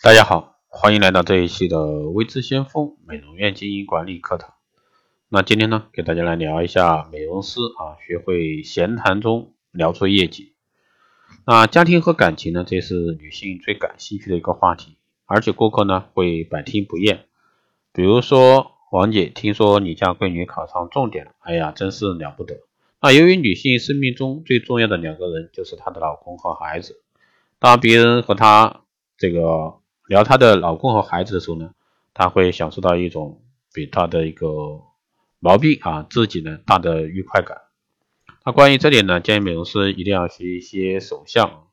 大家好，欢迎来到这一期的微知先锋美容院经营管理课堂。那今天呢，给大家来聊一下美容师啊，学会闲谈中聊出业绩。那家庭和感情呢，这是女性最感兴趣的一个话题，而且顾客呢会百听不厌。比如说，王姐听说你家闺女考上重点了，哎呀，真是了不得。那由于女性生命中最重要的两个人就是她的老公和孩子，当别人和她这个。聊她的老公和孩子的时候呢，她会享受到一种比她的一个毛病啊自己呢大的愉快感。那关于这点呢，建议美容师一定要学一些手相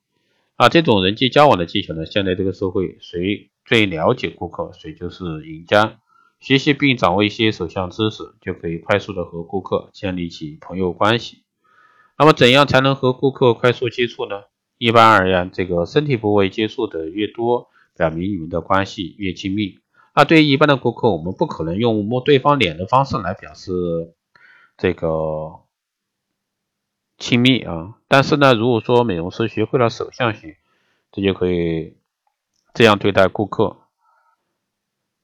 啊，这种人际交往的技巧呢，现在这个社会谁最了解顾客，谁就是赢家。学习并掌握一些手相知识，就可以快速的和顾客建立起朋友关系。那么怎样才能和顾客快速接触呢？一般而言，这个身体部位接触的越多。表明你们的关系越亲密。那对于一般的顾客，我们不可能用摸对方脸的方式来表示这个亲密啊。但是呢，如果说美容师学会了手相学，这就可以这样对待顾客。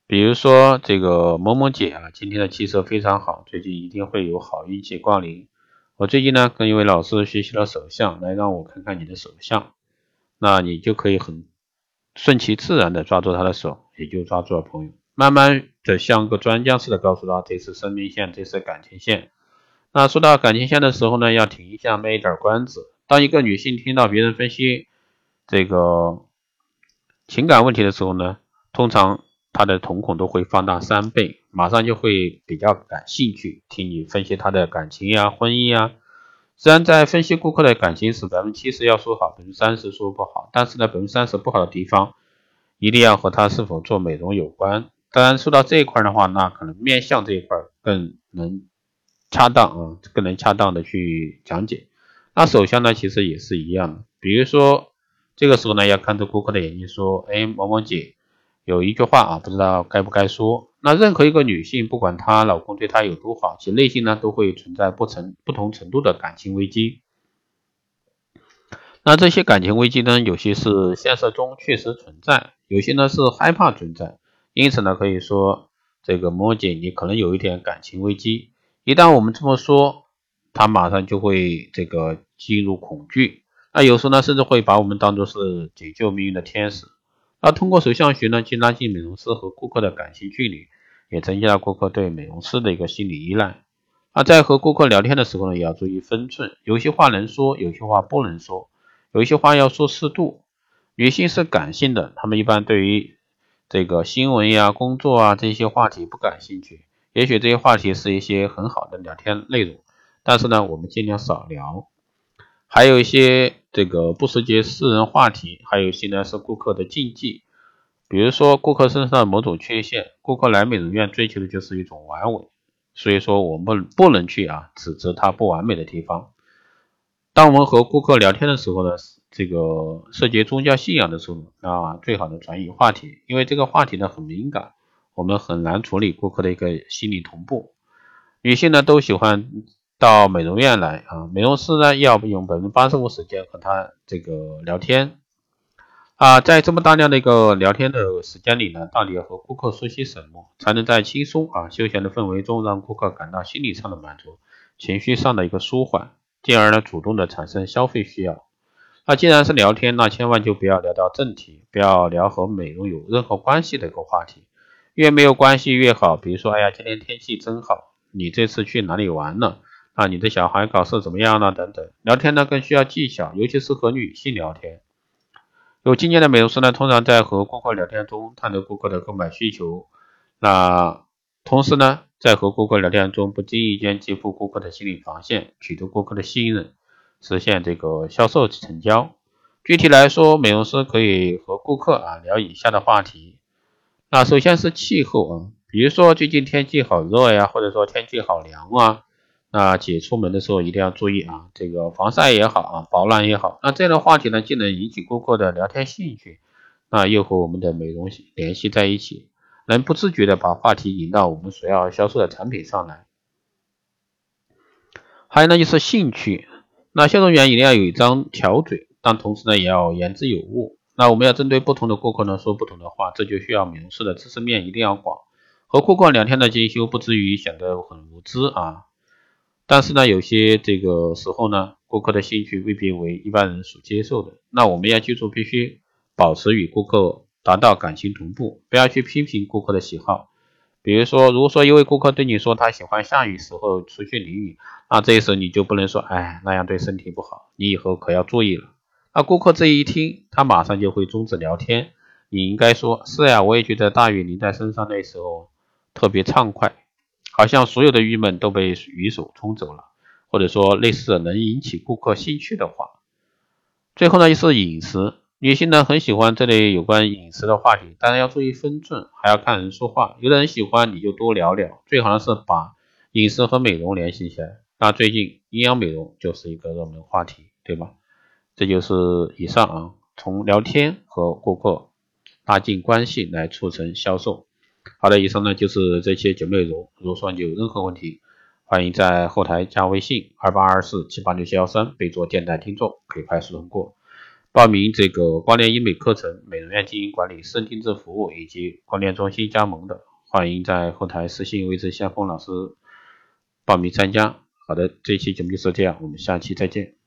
比如说这个某某姐啊，今天的气色非常好，最近一定会有好运气光临。我最近呢跟一位老师学习了手相，来让我看看你的手相，那你就可以很。顺其自然的抓住他的手，也就抓住了朋友。慢慢的像个专家似的告诉他，这是生命线，这是感情线。那说到感情线的时候呢，要停一下，卖一点关子。当一个女性听到别人分析这个情感问题的时候呢，通常她的瞳孔都会放大三倍，马上就会比较感兴趣，听你分析她的感情呀、婚姻呀。虽然在分析顾客的感情时，百分之七十要说好，百分之三十说不好，但是呢，百分之三十不好的地方，一定要和他是否做美容有关。当然，说到这一块的话，那可能面相这一块更能恰当啊，更能恰当的去讲解。那首相呢，其实也是一样的。比如说，这个时候呢，要看着顾客的眼睛说：“哎，某某姐，有一句话啊，不知道该不该说。”那任何一个女性，不管她老公对她有多好，其内心呢都会存在不成不同程度的感情危机。那这些感情危机呢，有些是现实中确实存在，有些呢是害怕存在。因此呢，可以说这个摩姐你可能有一点感情危机。一旦我们这么说，她马上就会这个进入恐惧。那有时候呢，甚至会把我们当做是解救命运的天使。而通过手相学呢，去拉近美容师和顾客的感情距离，也增加了顾客对美容师的一个心理依赖。那在和顾客聊天的时候呢，也要注意分寸，有些话能说，有些话不能说，有一些话要说适度。女性是感性的，她们一般对于这个新闻呀、工作啊这些话题不感兴趣。也许这些话题是一些很好的聊天内容，但是呢，我们尽量少聊。还有一些这个不涉及私人话题，还有些呢是顾客的禁忌，比如说顾客身上某种缺陷，顾客来美容院追求的就是一种完美，所以说我们不能去啊指责他不完美的地方。当我们和顾客聊天的时候呢，这个涉及宗教信仰的时候，啊最好的转移话题，因为这个话题呢很敏感，我们很难处理顾客的一个心理同步。女性呢都喜欢。到美容院来啊，美容师呢要用百分之八十五时间和他这个聊天啊，在这么大量的一个聊天的时间里呢，到底要和顾客说些什么，才能在轻松啊休闲的氛围中让顾客感到心理上的满足，情绪上的一个舒缓，进而呢主动的产生消费需要。那既然是聊天，那千万就不要聊到正题，不要聊和美容有任何关系的一个话题，越没有关系越好。比如说，哎呀，今天天气真好，你这次去哪里玩了？啊，你的小孩考试怎么样了？等等，聊天呢更需要技巧，尤其是和女性聊天。有经验的美容师呢，通常在和顾客聊天中探得顾客的购买需求，那同时呢，在和顾客聊天中不经意间击破顾客的心理防线，取得顾客的信任，实现这个销售成交。具体来说，美容师可以和顾客啊聊以下的话题。那首先是气候啊，比如说最近天气好热呀，或者说天气好凉啊。那姐出门的时候一定要注意啊，这个防晒也好啊，保暖也好。那这样的话题呢，既能引起顾客的聊天兴趣，那，又和我们的美容联系在一起，能不自觉的把话题引到我们所要销售的产品上来。还有呢，就是兴趣。那销售员一定要有一张巧嘴，但同时呢，也要言之有物。那我们要针对不同的顾客呢说不同的话，这就需要美容师的知识面一定要广。和顾客两天的进修，不至于显得很无知啊。但是呢，有些这个时候呢，顾客的兴趣未必为一般人所接受的。那我们要记住，必须保持与顾客达到感情同步，不要去批评顾客的喜好。比如说，如果说一位顾客对你说他喜欢下雨时候出去淋雨，那这时候你就不能说，哎，那样对身体不好，你以后可要注意了。那顾客这一听，他马上就会终止聊天。你应该说，是呀，我也觉得大雨淋在身上那时候特别畅快。好像所有的郁闷都被雨水冲走了，或者说类似能引起顾客兴趣的话。最后呢，就是饮食，女性呢很喜欢这类有关饮食的话题，当然要注意分寸，还要看人说话。有的人喜欢你就多聊聊，最好呢是把饮食和美容联系起来。那最近营养美容就是一个热门话题，对吧？这就是以上啊，从聊天和顾客拉近关系来促成销售。好的，以上呢就是这些节目内容。如果说你有任何问题，欢迎在后台加微信二八二四七八六七幺三，备注电台听众，可以快速通过报名这个光电医美课程、美容院经营管理、私人定制服务以及光电中心加盟的，欢迎在后台私信位置相锋老师报名参加。好的，这期节目就是这样，我们下期再见。